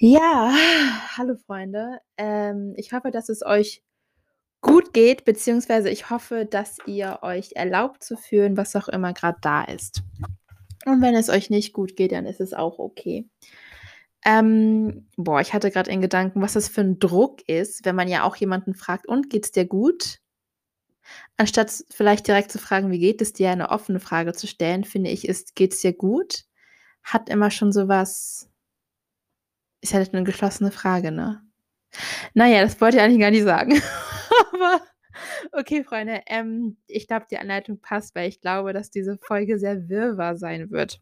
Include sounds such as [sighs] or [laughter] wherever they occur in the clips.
Ja, [sighs] hallo Freunde. Ähm, ich hoffe, dass es euch gut geht, beziehungsweise ich hoffe, dass ihr euch erlaubt zu fühlen, was auch immer gerade da ist. Und wenn es euch nicht gut geht, dann ist es auch okay. Ähm, boah, ich hatte gerade in Gedanken, was das für ein Druck ist, wenn man ja auch jemanden fragt, und geht's dir gut? Anstatt vielleicht direkt zu fragen, wie geht es dir, eine offene Frage zu stellen, finde ich, ist, geht's dir gut? Hat immer schon so was ist halt eine geschlossene Frage, ne? Naja, das wollte ich eigentlich gar nicht sagen. [laughs] Aber okay, Freunde, ähm, ich glaube, die Anleitung passt, weil ich glaube, dass diese Folge sehr wirrwarr sein wird.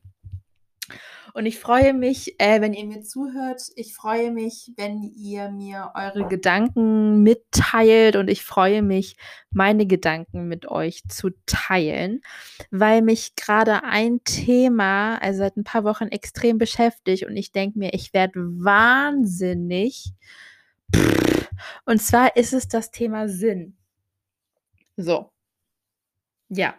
Und ich freue mich, äh, wenn ihr mir zuhört. Ich freue mich, wenn ihr mir eure Gedanken mitteilt und ich freue mich, meine Gedanken mit euch zu teilen, weil mich gerade ein Thema, also seit ein paar Wochen extrem beschäftigt und ich denke mir, ich werde wahnsinnig. Und zwar ist es das Thema Sinn. So. Ja,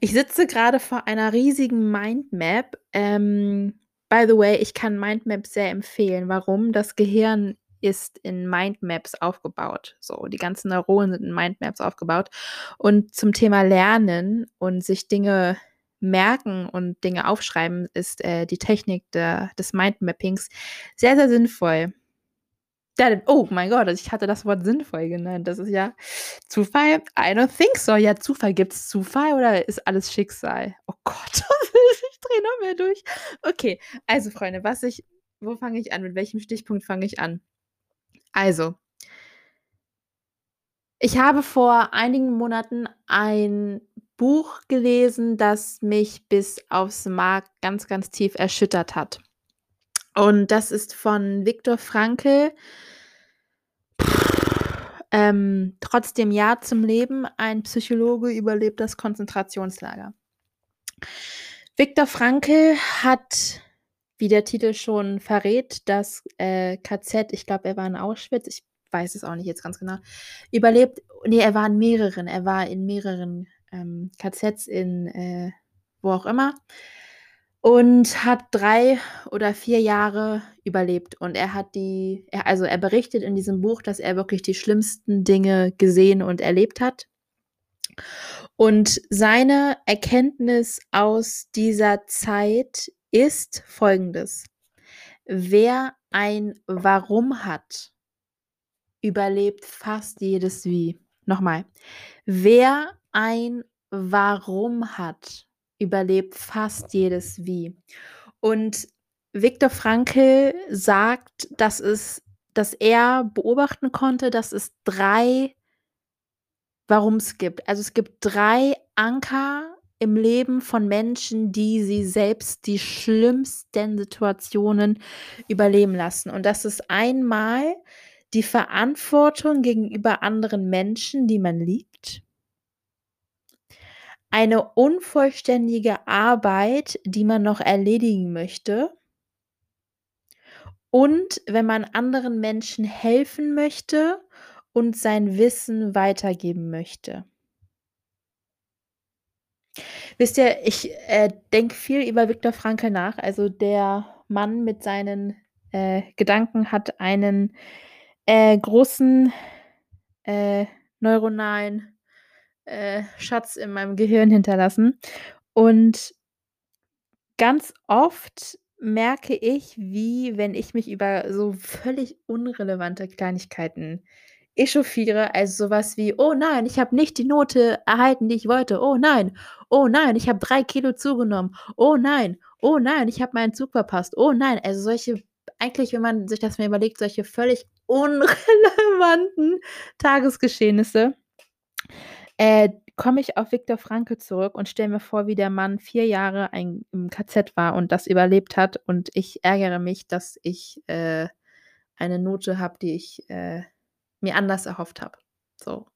ich sitze gerade vor einer riesigen Mindmap. Ähm, By the way, ich kann Mindmaps sehr empfehlen. Warum? Das Gehirn ist in Mindmaps aufgebaut. So, die ganzen Neuronen sind in Mindmaps aufgebaut. Und zum Thema Lernen und sich Dinge merken und Dinge aufschreiben, ist äh, die Technik der, des Mindmappings sehr, sehr sinnvoll. Oh mein Gott, ich hatte das Wort sinnvoll genannt. Das ist ja Zufall. I don't think so. Ja, Zufall. Gibt es Zufall oder ist alles Schicksal? Oh Gott, [laughs] ich drehe noch mehr durch. Okay, also Freunde, was ich, wo fange ich an? Mit welchem Stichpunkt fange ich an? Also, ich habe vor einigen Monaten ein Buch gelesen, das mich bis aufs Mark ganz, ganz tief erschüttert hat. Und das ist von Viktor Frankl. Ähm, trotzdem Ja zum Leben. Ein Psychologe überlebt das Konzentrationslager. Viktor Frankl hat, wie der Titel schon verrät, das äh, KZ, ich glaube, er war in Auschwitz, ich weiß es auch nicht jetzt ganz genau, überlebt. Nee, er war in mehreren, er war in mehreren ähm, KZs in äh, wo auch immer und hat drei oder vier Jahre überlebt. Und er hat die, er, also er berichtet in diesem Buch, dass er wirklich die schlimmsten Dinge gesehen und erlebt hat. Und seine Erkenntnis aus dieser Zeit ist folgendes. Wer ein Warum hat, überlebt fast jedes Wie. Nochmal. Wer ein Warum hat, überlebt fast jedes Wie. Und Viktor Frankl sagt, dass es, dass er beobachten konnte, dass es drei Warums gibt. Also es gibt drei Anker im Leben von Menschen, die sie selbst die schlimmsten Situationen überleben lassen. Und das ist einmal die Verantwortung gegenüber anderen Menschen, die man liebt eine unvollständige Arbeit, die man noch erledigen möchte. Und wenn man anderen Menschen helfen möchte und sein Wissen weitergeben möchte. Wisst ihr, ich äh, denke viel über Viktor Frankl nach. Also der Mann mit seinen äh, Gedanken hat einen äh, großen äh, neuronalen äh, Schatz in meinem Gehirn hinterlassen. Und ganz oft merke ich, wie, wenn ich mich über so völlig unrelevante Kleinigkeiten echauffiere, also sowas wie, oh nein, ich habe nicht die Note erhalten, die ich wollte. Oh nein, oh nein, ich habe drei Kilo zugenommen. Oh nein, oh nein, ich habe meinen Zug verpasst. Oh nein, also solche, eigentlich, wenn man sich das mal überlegt, solche völlig [laughs] unrelevanten Tagesgeschehnisse äh, komme ich auf Viktor Frankl zurück und stelle mir vor, wie der Mann vier Jahre ein, im KZ war und das überlebt hat. Und ich ärgere mich, dass ich äh, eine Note habe, die ich äh, mir anders erhofft habe. So.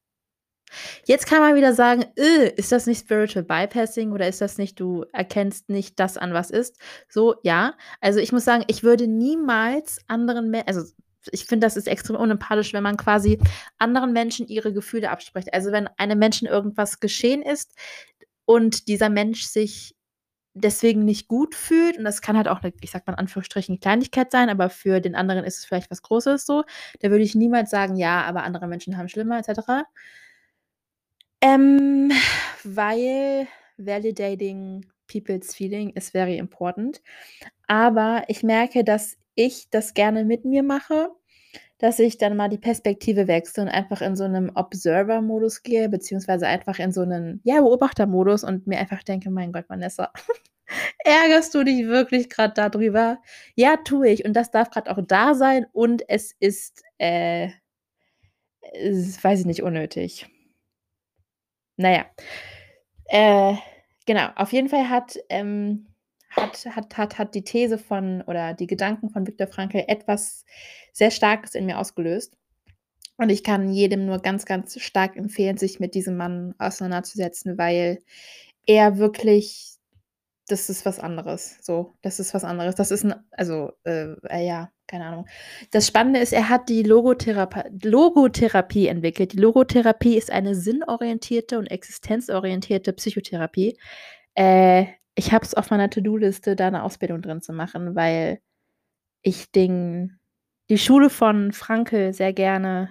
Jetzt kann man wieder sagen, äh, ist das nicht Spiritual Bypassing oder ist das nicht, du erkennst nicht das an, was ist? So, ja. Also ich muss sagen, ich würde niemals anderen, Menschen, also ich finde, das ist extrem unempathisch, wenn man quasi anderen Menschen ihre Gefühle abspricht. Also wenn einem Menschen irgendwas geschehen ist und dieser Mensch sich deswegen nicht gut fühlt. Und das kann halt auch eine, ich sag mal in Anführungsstrichen, Kleinigkeit sein, aber für den anderen ist es vielleicht was Großes so. Da würde ich niemals sagen, ja, aber andere Menschen haben schlimmer, etc. Ähm, weil validating people's feeling is very important. Aber ich merke, dass ich das gerne mit mir mache, dass ich dann mal die Perspektive wechsle und einfach in so einem Observer-Modus gehe, beziehungsweise einfach in so einen, ja, Beobachter-Modus und mir einfach denke, mein Gott, Vanessa, [laughs] ärgerst du dich wirklich gerade darüber? Ja, tue ich. Und das darf gerade auch da sein und es ist, äh, ist, weiß ich nicht, unnötig. Naja. Äh, genau, auf jeden Fall hat, ähm, hat, hat, hat, hat die These von oder die Gedanken von Viktor Frankl etwas sehr Starkes in mir ausgelöst. Und ich kann jedem nur ganz, ganz stark empfehlen, sich mit diesem Mann auseinanderzusetzen, weil er wirklich das ist was anderes. So, das ist was anderes. Das ist ein, also, äh, äh, ja, keine Ahnung. Das Spannende ist, er hat die Logotherapie, Logotherapie entwickelt. Die Logotherapie ist eine sinnorientierte und existenzorientierte Psychotherapie. Äh, ich habe es auf meiner To-Do-Liste, da eine Ausbildung drin zu machen, weil ich den, die Schule von Frankel sehr gerne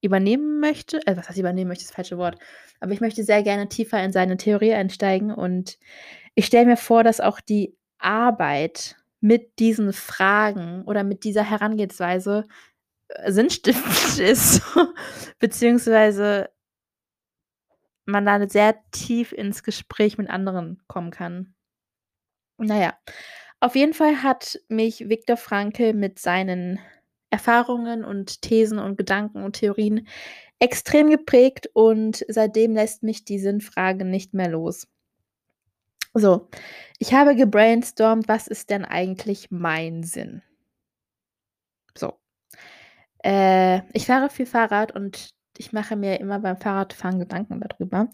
übernehmen möchte. Äh, was heißt übernehmen möchte, ist das falsche Wort. Aber ich möchte sehr gerne tiefer in seine Theorie einsteigen und ich stelle mir vor, dass auch die Arbeit mit diesen Fragen oder mit dieser Herangehensweise äh, sinnstiftend [laughs] ist, beziehungsweise man da sehr tief ins Gespräch mit anderen kommen kann. Naja, auf jeden Fall hat mich Viktor Frankl mit seinen Erfahrungen und Thesen und Gedanken und Theorien extrem geprägt und seitdem lässt mich die Sinnfrage nicht mehr los. So, ich habe gebrainstormt, was ist denn eigentlich mein Sinn? So. Äh, ich fahre viel Fahrrad und ich mache mir immer beim Fahrradfahren Gedanken darüber.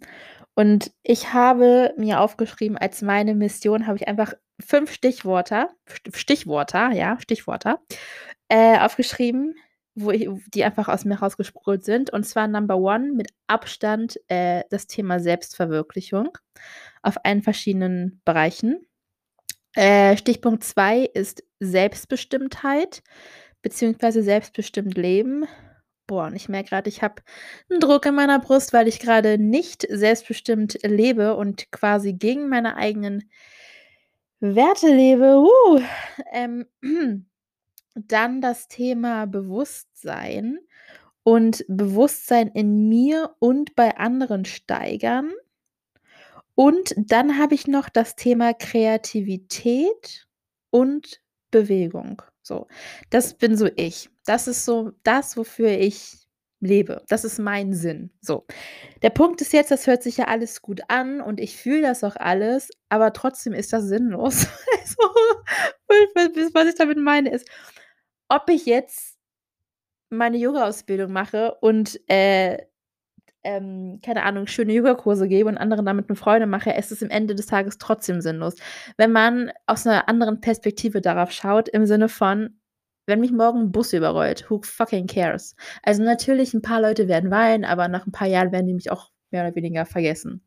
Und ich habe mir aufgeschrieben, als meine Mission habe ich einfach fünf Stichworte, Stichworte, ja, Stichworte, äh, aufgeschrieben, wo ich, die einfach aus mir rausgesprudelt sind. Und zwar Number One mit Abstand äh, das Thema Selbstverwirklichung auf allen verschiedenen Bereichen. Äh, Stichpunkt 2 ist Selbstbestimmtheit beziehungsweise selbstbestimmt Leben. Boah, und ich merke gerade, ich habe einen Druck in meiner Brust, weil ich gerade nicht selbstbestimmt lebe und quasi gegen meine eigenen Werte lebe. Uh, ähm, [clears throat] dann das Thema Bewusstsein und Bewusstsein in mir und bei anderen steigern. Und dann habe ich noch das Thema Kreativität und Bewegung. So, das bin so ich. Das ist so das, wofür ich lebe. Das ist mein Sinn. So. Der Punkt ist jetzt, das hört sich ja alles gut an und ich fühle das auch alles, aber trotzdem ist das sinnlos. [laughs] also, was ich damit meine ist, ob ich jetzt meine Yoga-Ausbildung mache und äh, ähm, keine Ahnung, schöne Yogakurse gebe und anderen damit eine Freude mache, ist es am Ende des Tages trotzdem sinnlos. Wenn man aus einer anderen Perspektive darauf schaut, im Sinne von, wenn mich morgen ein Bus überrollt, who fucking cares? Also natürlich, ein paar Leute werden weinen, aber nach ein paar Jahren werden die mich auch mehr oder weniger vergessen.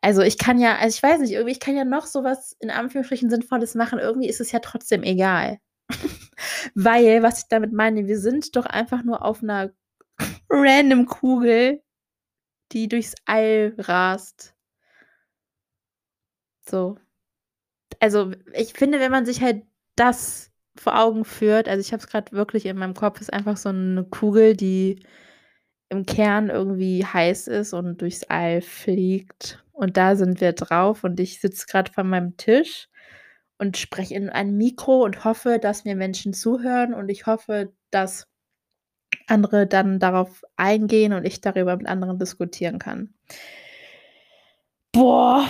Also ich kann ja, also ich weiß nicht, irgendwie, ich kann ja noch sowas in Anführungsstrichen Sinnvolles machen, irgendwie ist es ja trotzdem egal. [laughs] Weil, was ich damit meine, wir sind doch einfach nur auf einer random Kugel, die durchs All rast. So. Also, ich finde, wenn man sich halt das vor Augen führt, also ich habe es gerade wirklich in meinem Kopf, ist einfach so eine Kugel, die im Kern irgendwie heiß ist und durchs All fliegt. Und da sind wir drauf und ich sitze gerade vor meinem Tisch und spreche in ein Mikro und hoffe, dass mir Menschen zuhören und ich hoffe, dass andere dann darauf eingehen und ich darüber mit anderen diskutieren kann. Boah.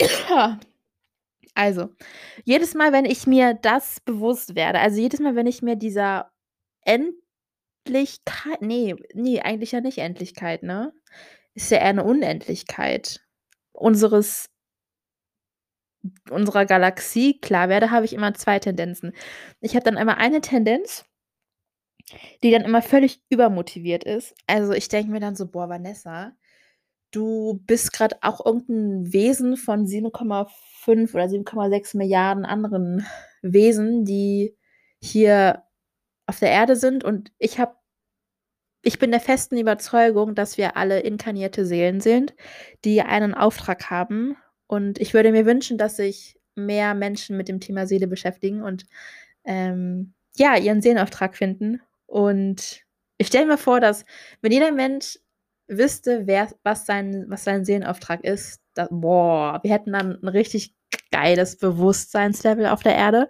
[clears throat] Also, jedes Mal, wenn ich mir das bewusst werde, also jedes Mal, wenn ich mir dieser Endlichkeit, nee, nee, eigentlich ja nicht Endlichkeit, ne? Ist ja eher eine Unendlichkeit unseres unserer Galaxie klar werde, habe ich immer zwei Tendenzen. Ich habe dann einmal eine Tendenz, die dann immer völlig übermotiviert ist. Also ich denke mir dann so, boah, Vanessa, du bist gerade auch irgendein Wesen von 7,5 oder 7,6 Milliarden anderen Wesen, die hier auf der Erde sind. Und ich habe ich bin der festen Überzeugung, dass wir alle inkarnierte Seelen sind, die einen Auftrag haben. Und ich würde mir wünschen, dass sich mehr Menschen mit dem Thema Seele beschäftigen und, ähm, ja, ihren Seelenauftrag finden und ich stelle mir vor, dass wenn jeder Mensch wüsste, wer was sein was sein Seelenauftrag ist, da boah, wir hätten dann 'n richtig geiles Bewusstseinslevel auf der Erde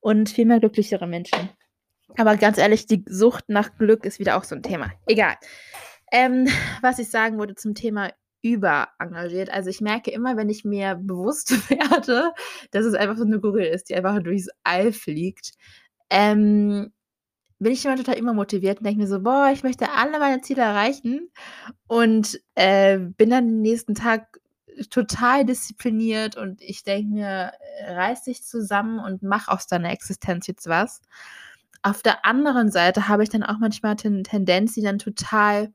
und viel mehr glücklichere Menschen. Aber ganz ehrlich, die Sucht nach Glück ist wieder auch so 'n Thema. Egal. Ähm, was ich sagen wollte zum Thema überengagiert. Also, ich merke immer, wenn ich mir bewusst [laughs] werde, dass es einfach so 'ne Kugel ist, die einfach durchs All fliegt, ähm, bin ich immer total übermotiviert und denke mir so: „Boah, ich möchte alle meine Ziele erreichen“ und, äh, bin dann den nächsten Tag total diszipliniert und ich denke mir: „Äh, reiß dich zusammen und mach aus deiner Existenz jetzt was.“ Auf der anderen Seite habe ich dann auch manchmal Ten Tendenz, die dann total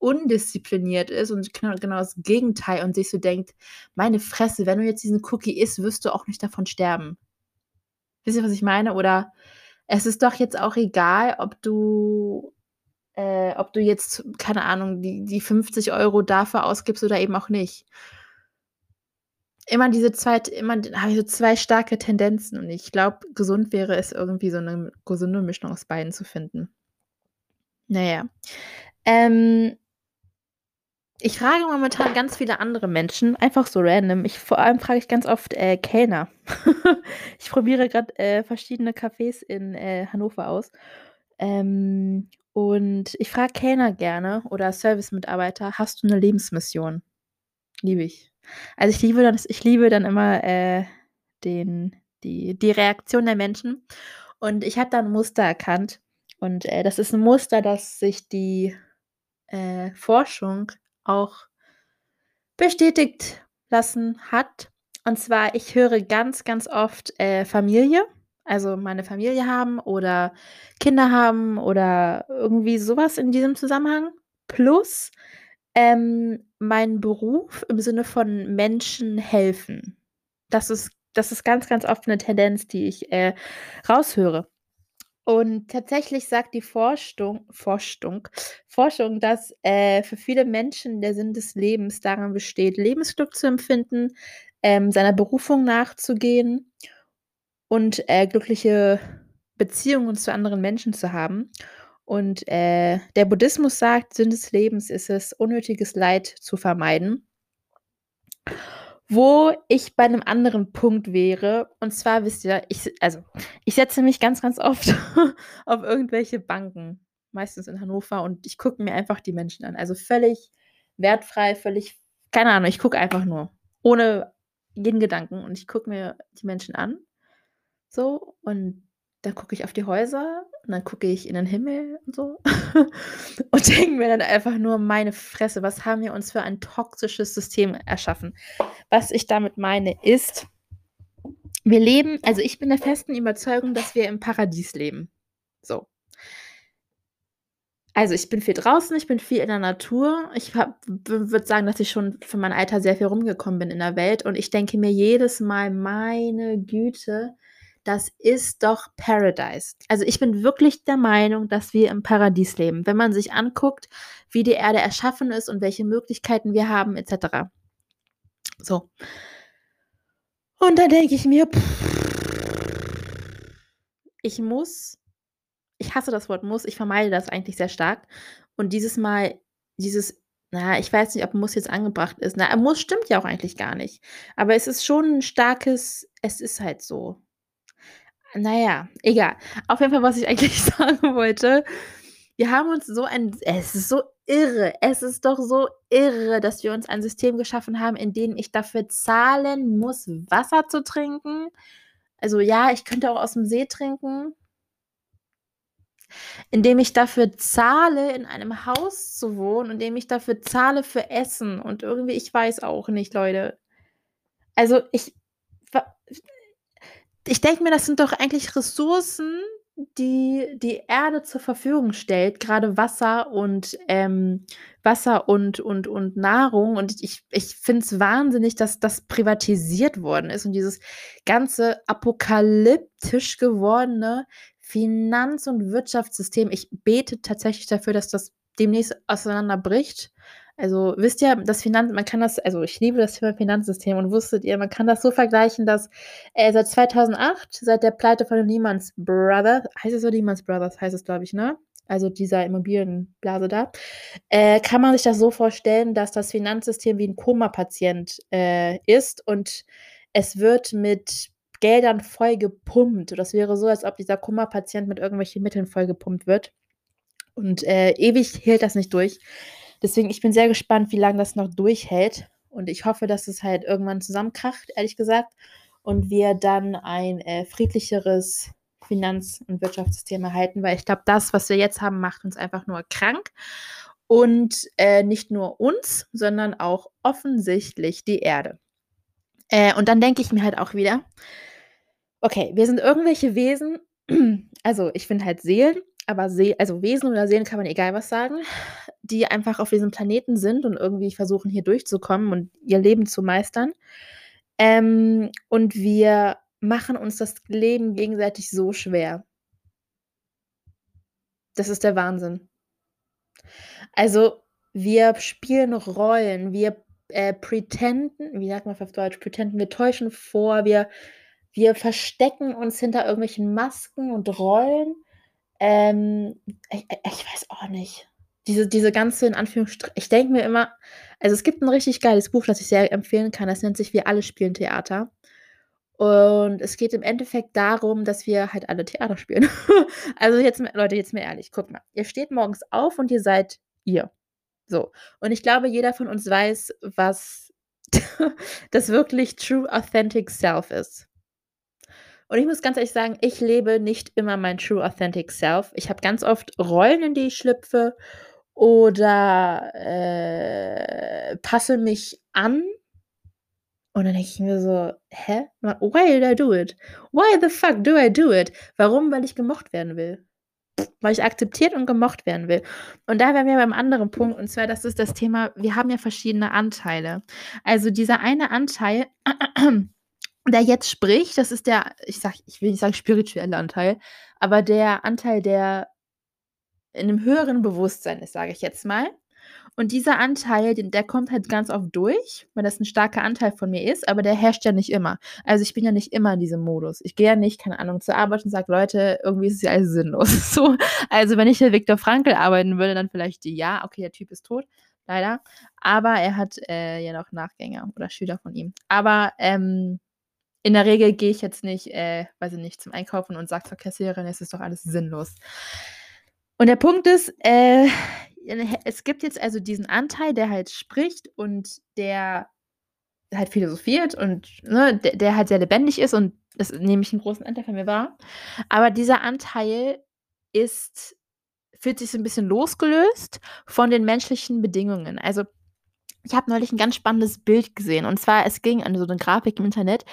undiszipliniert ist und genau genau das Gegenteil und sich so denkt: „Meine Fresse, wenn du jetzt diesen Cookie isst, wirst du auch nicht davon sterben.“ Wisst ihr, was ich meine? Oder: „Es ist doch jetzt auch egal, ob du äh, ob du jetzt, keine Ahnung, die die 50 € dafür ausgibst oder eben auch nicht.“ Immer diese zweit immer habe ich so 2 starke Tendenzen und ich glaube, gesund wäre es irgendwie so 'ne gesunde Mischung aus beiden zu finden. Na ja. Ähm ich frage momentan ganz viele andere Menschen, einfach so random. Ich vor allem frage ich ganz oft, äh, Kellner. [laughs] Ich probiere grad, äh, verschiedene Cafés in, äh, Hannover aus. Ähm, und ich frage Kellner gerne oder Servicemitarbeiter: „Hast du 'ne Lebensmission?“ Liebe ich. Also, ich liebe das ich liebe dann immer, äh, den die die Reaktion der Menschen und ich habe da 'n Muster erkannt und, äh, das ist 'n Muster, das sich die, äh, Forschung auch bestätigt lassen hat. Und zwar, ich höre ganz, ganz oft, äh, Familie, also meine Familie haben oder Kinder haben oder irgendwie so was in diesem Zusammenhang plus, ähm, mein Beruf im Sinne von Menschen helfen. Das ist das ist ganz, ganz oft 'ne Tendenz, die ich, äh, raushöre. Und tatsächlich sagt die Forstung Forschtung Forschung, dass, äh, für viele Menschen der Sinn des Lebens darin besteht, Lebensglück zu empfinden, ähm, seiner Berufung nachzugehen und, äh, glückliche Beziehungen zu anderen Menschen zu haben. Und, äh, der Buddhismus sagt, Sinn des Lebens ist es, unnötiges Leid zu vermeiden. Wo ich bei 'nem anderen Punkt wäre, und zwar wisst ihr, ich also, ich setze mich ganz, ganz oft [laughs] auf irgendwelche Banken, meistens in Hannover und ich gucke mir einfach die Menschen an. Also, völlig wertfrei, völlig keine Ahnung, ich gucke einfach nur, ohne jeden Gedanken und ich gucke mir die Menschen an, so und dann gucke ich auf die Häuser und dann gucke ich in den Himmel und so [laughs] und denke mir dann einfach nur: „Meine Fresse, was haben wir uns für ein toxisches System erschaffen?“ Was ich damit meine, ist wir leben also, ich bin der festen Überzeugung, dass wir im Paradies leben. So. Also, ich bin viel draußen, ich bin viel in der Natur. Ich würde sagen, dass ich schon für mein Alter sehr viel rumgekommen bin in der Welt und ich denke mir jedes Mal: „Meine Güte, das ist doch Paradise.“ Also, ich bin wirklich der Meinung, dass wir im Paradies leben, wenn man sich anguckt, wie die Erde erschaffen ist und welche Möglichkeiten wir haben et cetera. So. Und dann denke ich mir: „Ich muss“ ich hasse das Wort muss, ich vermeide das eigentlich sehr stark. Und dieses Mal dieses na ich weiß nicht, ob „muss“ jetzt angebracht ist. Na, „muss“ stimmt ja auch eigentlich gar nicht. Aber es ist schon 'n starkes „es ist halt so.“ Na ja, egal. Auf jeden Fall, was ich eigentlich [laughs] sagen wollte, wir haben uns so ein es ist so irre. Es ist doch so irre, dass wir uns ein System geschaffen haben, in dem ich dafür zahlen muss, Wasser zu trinken. Also, ja, ich könnte auch aus'm See trinken indem ich dafür zahle, in einem Haus zu wohnen, indem ich dafür zahle für Essen und irgendwie ich weiß auch nicht, Leute. Also, ich ich denke mir, das sind doch eigentlich Ressourcen, die die Erde zur Verfügung stellt, gerade Wasser und ähm, Wasser und und und Nahrung. Und ich ich finde es wahnsinnig, dass das privatisiert worden ist und dieses ganze apokalyptisch gewordene Finanz und Wirtschaftssystem. Ich bete tatsächlich dafür, dass das demnächst auseinanderbricht. Also, wisst ihr, das Finanz man kann das also, ich liebe das Thema Finanzsystem und wusstet ihr, man kann das so vergleichen, dass, äh, seit 2008, seit der Pleite von Lehman Brothers heißt es so Lehman Brothers heißt es, glaube ich, ne? Also, dieser Immobilienblase da, äh, kann man sich das so vorstellen, dass das Finanzsystem wie 'n Koma-Patient, äh, ist und es wird mit Geldern vollgepumpt. Das wäre so, als ob dieser Koma-Patient mit irgendwelchen Mitteln vollgepumpt wird. Und, äh, ewig hält das nicht durch. Deswegen, ich bin sehr gespannt, wie lange das noch durchhält. Und ich hoffe, dass es halt irgendwann zusammenkracht, ehrlich gesagt, und wir dann ein, äh, friedlicheres Finanz und Wirtschaftssystem erhalten, weil ich glaube, das, was wir jetzt haben, macht uns einfach nur krank und, äh, nicht nur uns, sondern auch offensichtlich die Erde. Äh, und dann denke ich mir halt auch wieder: „Okay, wir sind irgendwelche Wesen“ [clears throat] also, ich finde halt Seelen, aber See also, Wesen oder Seelen kann man egal was sagen, die einfach auf diesem Planeten sind und irgendwie versuchen, hier durchzukommen und ihr Leben zu meistern. Ähm, und wir machen uns das Leben gegenseitig so schwer. Das ist der Wahnsinn. Also, wir spielen Rollen, wir, äh, pretenden wie sagt man auf Deutsch? Pretenden, wir täuschen vor, wir wir verstecken uns hinter irgendwelchen Masken und Rollen. Ähm, ich ich weiß auch nicht. Diese diese ganze in Anführungsstr ich denke mir immer also, es gibt 'n richtig geiles Buch, das ich sehr empfehlen kann. Das nennt sich „Wir alle spielen Theater“. Und es geht im Endeffekt darum, dass wir halt alle Theater spielen. [laughs] Also, jetzt Leute, jetzt mal ehrlich, guckt mal. Ihr steht morgens auf und ihr seid ihr. So. Und ich glaube, jeder von uns weiß, was [laughs] das wirklich true authentic self ist. Und ich muss ganz ehrlich sagen, ich lebe nicht immer mein true authentic self. Ich habe ganz oft Rollen, in die ich schlüpfe oder, äh, passe mich an. Und dann denke ich mir so: „Hä? Why did I do it? Why the fuck do I do it?“ Warum? Weil ich gemocht werden will. Weil ich akzeptiert und gemocht werden will. Und da wären wir beim anderen Punkt, und zwar, das ist das Thema, wir haben ja verschiedene Anteile. Also, dieser eine Anteil, der jetzt spricht, das ist der ich sage ich will nicht sagen spirituelle Anteil, aber der Anteil, der in 'nem höheren Bewusstsein ist, sage ich jetzt mal. Und dieser Anteil, der kommt halt ganz oft durch, weil das 'n starker Anteil von mir ist, aber der herrscht ja nicht immer. Also, ich bin ja nicht immer in diesem Modus. Ich gehe ja nicht, keine Ahnung, zur Arbeit und sage: „Leute, irgendwie ist es ja alles sinnlos“, [laughs] so. Also, wenn ich für Viktor Frankl arbeiten würde, dann vielleicht ja, okay, der Typ ist tot, leider. Aber er hat, äh, ja noch Nachgänger oder Schüler von ihm. Aber, ähm, in der Regel gehe ich jetzt nicht, äh, weiß ich nicht, zum Einkaufen und sage zur Kassiererin: „Es ist doch alles sinnlos.“ Und der Punkt ist, äh, es gibt jetzt also diesen Anteil, der halt spricht und der halt philosophiert und, ne, der der halt sehr lebendig ist und das nehme ich 'n großen Anteil von mir wahr. Aber dieser Anteil ist fühlt sich so 'n bisschen losgelöst von den menschlichen Bedingungen. Also, ich habe neulich 'n ganz spannendes Bild gesehen und zwar, es ging an so 'ne Grafik im Internet.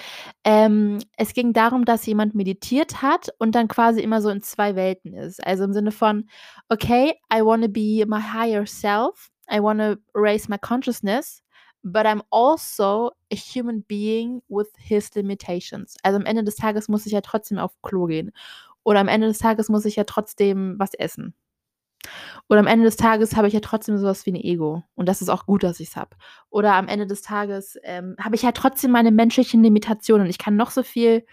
Ähm, es ging darum, dass jemand meditiert hat und dann quasi immer so in 2 Welten ist. Also, im Sinne von: „Okay, I wanna be my higher self. I wanna raise my consciousness, but I'm also a human being with his limitations.“ Also, am Ende des Tages muss ich ja trotzdem auf Klo gehen. Oder am Ende des Tages muss ich ja trotzdem was essen. Oder am Ende des Tages habe ich ja trotzdem so was wie 'n Ego und das ist auch gut, dass ich's habe. Oder am Ende des Tages, ähm, habe ich halt trotzdem meine menschlichen Limitationen. Ich kann noch so viel,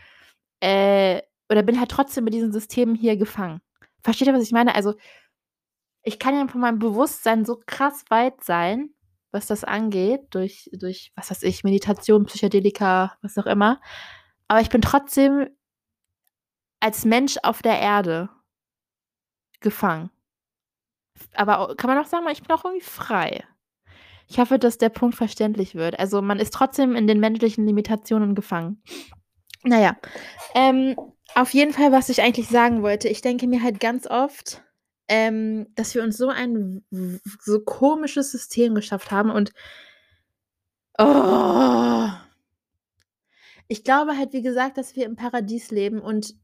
äh oder bin halt trotzdem mit diesem System hier gefangen. Versteht ihr, was ich meine? Also, ich kann ja von meinem Bewusstsein so krass weit sein, was das angeht, durch durch, was weiß ich, Meditation, Psychedelika, was auch immer. Aber ich bin trotzdem als Mensch auf der Erde gefangen. Aber kann man auch sagen, ich bin auch irgendwie frei. Ich hoffe, dass der Punkt verständlich wird. Also, man ist trotzdem in den menschlichen Limitationen gefangen. Na ja, ähm, auf jeden Fall, was ich eigentlich sagen wollte, ich denke mir halt ganz oft, ähm, dass wir uns so ein so komisches System geschafft haben und oh. Ich glaube halt, wie gesagt, dass wir im Paradies leben und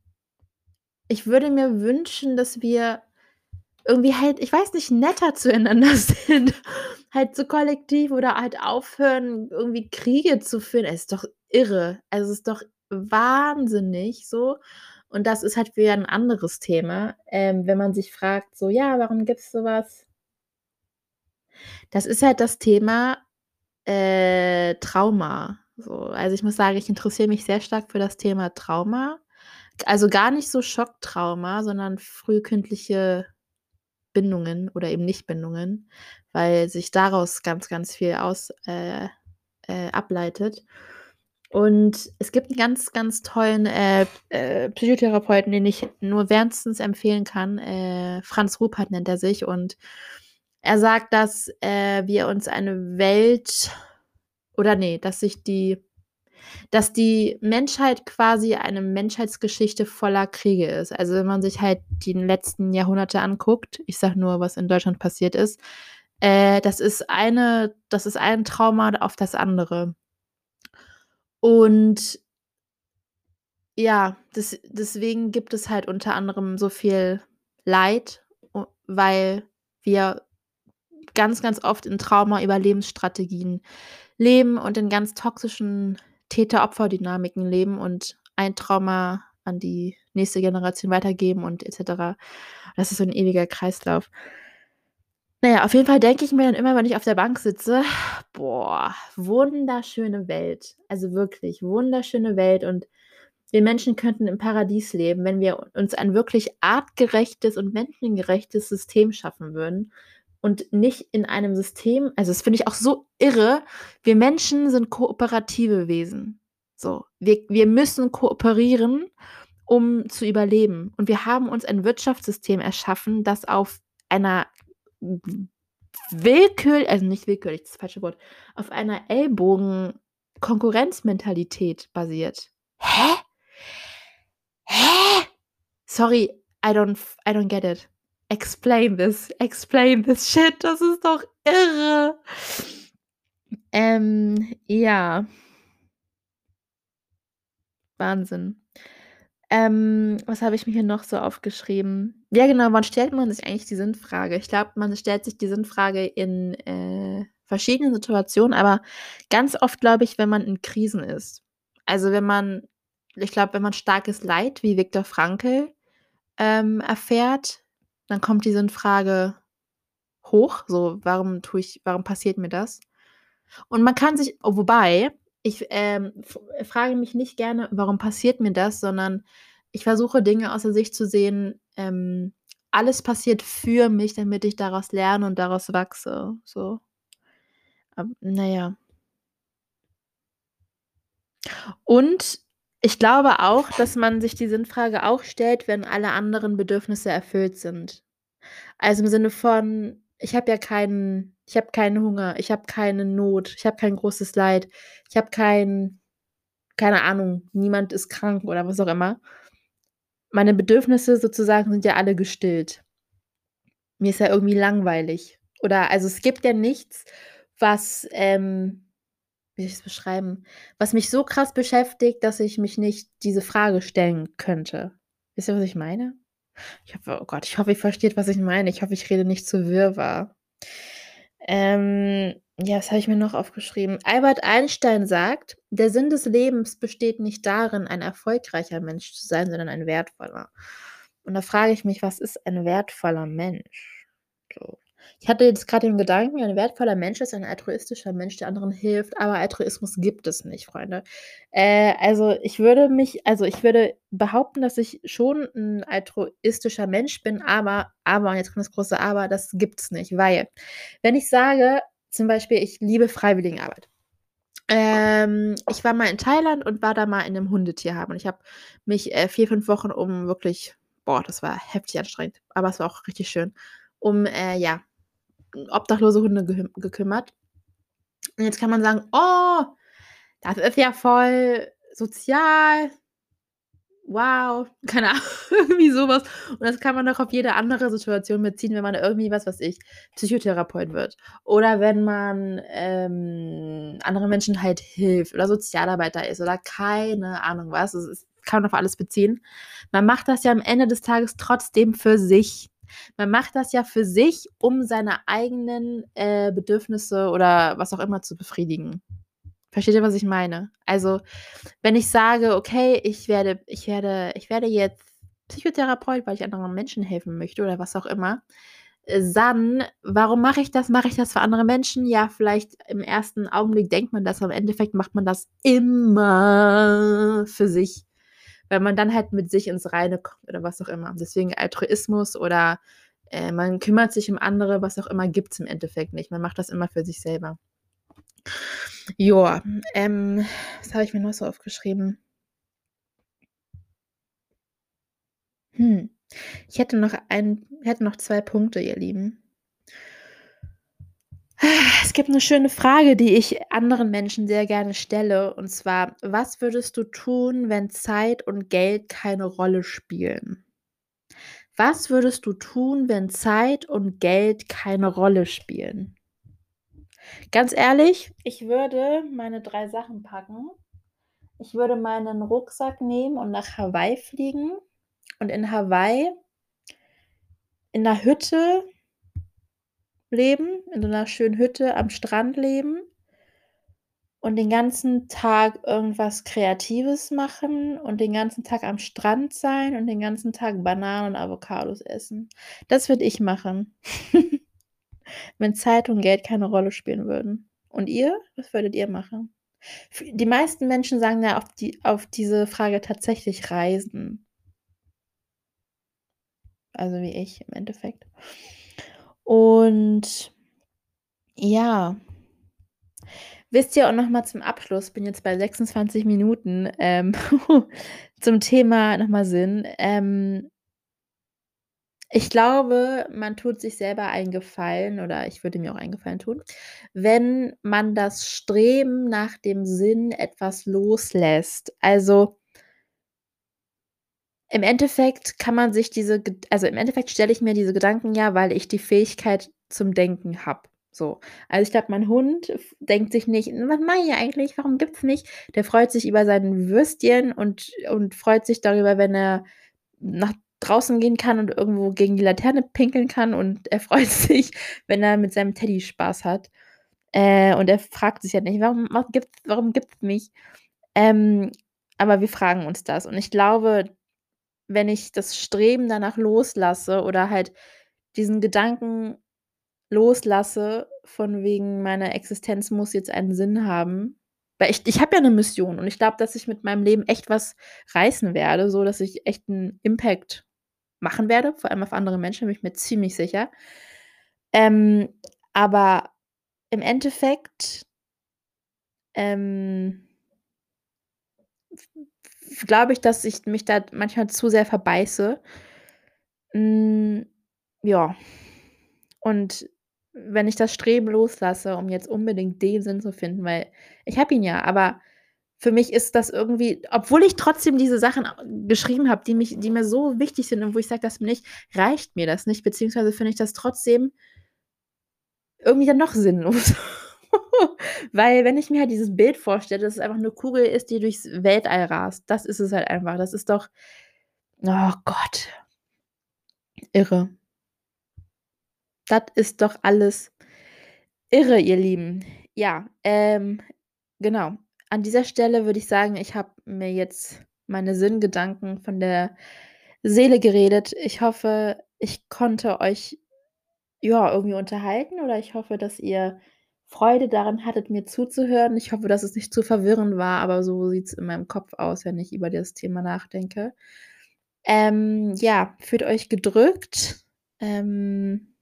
ich würde mir wünschen, dass wir irgendwie halt, ich weiß nicht, netter zueinander [laughs] sind. halt so kollektiv oder halt aufhören, irgendwie Kriege zu führen. Es ist doch irre. Also, es ist doch wahnsinnig so. Und das ist halt wieder ein anderes Thema, ähm, wenn man sich fragt, so, ja, warum gibt's so was? Das ist halt das Thema, äh, Trauma. So, also, ich muss sagen, ich interessiere mich sehr stark für das Thema Trauma. Also, gar nicht so Schocktrauma, sondern frühkindliche Bindungen oder eben Nichtbindungen, weil sich daraus ganz, ganz viel aus äh, äh, ableitet. Und es gibt einen ganz, ganz tollen äh, äh, Psychotherapeuten, den ich nur wärmstens empfehlen kann. Äh, Franz Ruppert nennt er sich. Und er sagt, dass äh, wir uns eine Welt oder nee, dass sich die dass die Menschheit quasi eine Menschheitsgeschichte voller Kriege ist. Also wenn man sich halt die letzten Jahrhunderte anguckt, ich sag nur, was in Deutschland passiert ist, äh, das ist eine, das ist ein Trauma auf das andere. Und ja, das, deswegen gibt es halt unter anderem so viel Leid, weil wir ganz, ganz oft in Trauma-Überlebensstrategien leben und in ganz toxischen Täter-Opfer-Dynamiken leben und ein Trauma an die nächste Generation weitergeben und etc. Das ist so ein ewiger Kreislauf. Naja, auf jeden Fall denke ich mir dann immer, wenn ich auf der Bank sitze, boah, wunderschöne Welt. Also wirklich, wunderschöne Welt. Und wir Menschen könnten im Paradies leben, wenn wir uns ein wirklich artgerechtes und menschengerechtes System schaffen würden, und nicht in einem System, also das finde ich auch so irre, wir Menschen sind kooperative Wesen. So, wir, wir müssen kooperieren, um zu überleben. Und wir haben uns ein Wirtschaftssystem erschaffen, das auf einer willkürlich, also nicht willkürlich, das, ist das falsche Wort, auf einer Ellbogen-Konkurrenzmentalität basiert. Hä? Hä? Sorry, I don't, I don't get it. Explain this, explain this shit, das ist doch irre. Ähm, ja. Wahnsinn. Ähm, was habe ich mir hier noch so aufgeschrieben? Ja, genau, wann stellt man sich eigentlich die Sinnfrage? Ich glaube, man stellt sich die Sinnfrage in äh, verschiedenen Situationen, aber ganz oft, glaube ich, wenn man in Krisen ist. Also wenn man, ich glaube, wenn man starkes Leid wie Viktor Frankl ähm, erfährt, dann kommt diese Frage hoch, so warum tue ich, warum passiert mir das? Und man kann sich, oh, wobei, ich ähm, frage mich nicht gerne, warum passiert mir das, sondern ich versuche Dinge aus der Sicht zu sehen, ähm, alles passiert für mich, damit ich daraus lerne und daraus wachse. So. Aber, naja. Und ich glaube auch, dass man sich die Sinnfrage auch stellt, wenn alle anderen Bedürfnisse erfüllt sind. Also im Sinne von, ich habe ja keinen, ich habe keinen Hunger, ich habe keine Not, ich habe kein großes Leid, ich habe kein, keine Ahnung, niemand ist krank oder was auch immer. Meine Bedürfnisse sozusagen sind ja alle gestillt. Mir ist ja irgendwie langweilig. Oder also es gibt ja nichts, was ähm, wie soll ich es beschreiben, was mich so krass beschäftigt, dass ich mich nicht diese Frage stellen könnte. Wisst ihr, was ich meine? Ich hoffe, oh Gott, ich hoffe, ihr versteht, was ich meine. Ich hoffe, ich rede nicht zu wirrwarr. Ähm, ja, was habe ich mir noch aufgeschrieben? Albert Einstein sagt, der Sinn des Lebens besteht nicht darin, ein erfolgreicher Mensch zu sein, sondern ein wertvoller. Und da frage ich mich, was ist ein wertvoller Mensch? So. Ich hatte jetzt gerade den Gedanken, ein wertvoller Mensch ist ein altruistischer Mensch, der anderen hilft, aber Altruismus gibt es nicht, Freunde. Äh, also ich würde mich, also ich würde behaupten, dass ich schon ein altruistischer Mensch bin, aber, aber, und jetzt kommt das große Aber, das gibt es nicht, weil, wenn ich sage, zum Beispiel, ich liebe Freiwilligenarbeit. Ähm, ich war mal in Thailand und war da mal in einem Hundetierheim und ich habe mich äh, vier, fünf Wochen um wirklich, boah, das war heftig anstrengend, aber es war auch richtig schön, um, äh, ja, obdachlose Hunde ge gekümmert. Und jetzt kann man sagen, oh, das ist ja voll sozial. Wow, [laughs] keine Ahnung, irgendwie sowas. Und das kann man doch auf jede andere Situation beziehen, wenn man irgendwie, was weiß ich, Psychotherapeut wird. Oder wenn man ähm, anderen Menschen halt hilft oder Sozialarbeiter ist oder keine Ahnung was. Es ist kann man auf alles beziehen. Man macht das ja am Ende des Tages trotzdem für sich. Man macht das ja für sich, um seine eigenen äh, Bedürfnisse oder was auch immer zu befriedigen. Versteht ihr, was ich meine? Also, wenn ich sage, okay, ich werde, ich werde, ich werde jetzt Psychotherapeut, weil ich anderen Menschen helfen möchte oder was auch immer, äh, dann, warum mache ich das? Mache ich das für andere Menschen? Ja, vielleicht im ersten Augenblick denkt man das, aber im Endeffekt macht man das immer für sich. Weil man dann halt mit sich ins Reine kommt oder was auch immer. Deswegen Altruismus oder äh, man kümmert sich um andere, was auch immer, gibt es im Endeffekt nicht. Man macht das immer für sich selber. Joa, ähm, was habe ich mir noch so aufgeschrieben? Hm. Ich hätte noch ein, hätte noch zwei Punkte, ihr Lieben. Es gibt eine schöne Frage, die ich anderen Menschen sehr gerne stelle. Und zwar, was würdest du tun, wenn Zeit und Geld keine Rolle spielen? Was würdest du tun, wenn Zeit und Geld keine Rolle spielen? Ganz ehrlich, ich würde meine drei Sachen packen. Ich würde meinen Rucksack nehmen und nach Hawaii fliegen und in Hawaii in einer Hütte leben, in so einer schönen Hütte am Strand leben und den ganzen Tag irgendwas Kreatives machen und den ganzen Tag am Strand sein und den ganzen Tag Bananen und Avocados essen. Das würde ich machen. [laughs] Wenn Zeit und Geld keine Rolle spielen würden. Und ihr? Was würdet ihr machen? Die meisten Menschen sagen ja auf, die, auf diese Frage tatsächlich Reisen. Also wie ich im Endeffekt. Und ja, wisst ihr auch nochmal zum Abschluss, bin jetzt bei 26 Minuten ähm, [laughs] zum Thema nochmal Sinn. Ähm, ich glaube, man tut sich selber einen Gefallen oder ich würde mir auch einen Gefallen tun, wenn man das Streben nach dem Sinn etwas loslässt. Also im Endeffekt kann man sich diese, also im Endeffekt stelle ich mir diese Gedanken ja, weil ich die Fähigkeit zum Denken habe. So. Also ich glaube, mein Hund denkt sich nicht, was mache ich eigentlich? Warum gibt es nicht? Der freut sich über sein Würstchen und, und freut sich darüber, wenn er nach draußen gehen kann und irgendwo gegen die Laterne pinkeln kann und er [laughs] freut sich, wenn er mit seinem Teddy Spaß hat. Äh, und er fragt sich ja nicht, warum, warum gibt es warum gibt's mich? Ähm, aber wir fragen uns das. Und ich glaube, wenn ich das Streben danach loslasse oder halt diesen Gedanken loslasse, von wegen meiner Existenz muss jetzt einen Sinn haben. Weil ich, ich habe ja eine Mission und ich glaube, dass ich mit meinem Leben echt was reißen werde, so dass ich echt einen Impact machen werde, vor allem auf andere Menschen, bin ich mir ziemlich sicher. Ähm, aber im Endeffekt ähm, glaube ich, dass ich mich da manchmal zu sehr verbeiße. Hm, ja. Und wenn ich das Streben loslasse, um jetzt unbedingt den Sinn zu finden, weil ich habe ihn ja, aber für mich ist das irgendwie, obwohl ich trotzdem diese Sachen geschrieben habe, die, die mir so wichtig sind und wo ich sage, das nicht, reicht mir das nicht, beziehungsweise finde ich das trotzdem irgendwie dann noch sinnlos. [laughs] [laughs] Weil wenn ich mir halt dieses Bild vorstelle, dass es einfach eine Kugel ist, die durchs Weltall rast, das ist es halt einfach. Das ist doch, oh Gott, irre. Das ist doch alles irre, ihr Lieben. Ja, ähm, genau an dieser Stelle würde ich sagen, ich habe mir jetzt meine Sinngedanken von der Seele geredet. Ich hoffe, ich konnte euch ja irgendwie unterhalten oder ich hoffe, dass ihr Freude daran hattet, mir zuzuhören. Ich hoffe, dass es nicht zu verwirrend war, aber so sieht es in meinem Kopf aus, wenn ich über das Thema nachdenke. Ähm, ja, fühlt euch gedrückt. Ähm,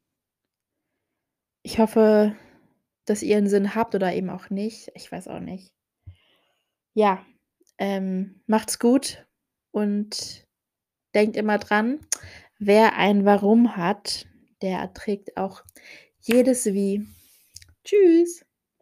ich hoffe, dass ihr einen Sinn habt oder eben auch nicht. Ich weiß auch nicht ja, ähm, macht's gut und denkt immer dran, wer ein Warum hat, der erträgt auch jedes Wie. Tschüss.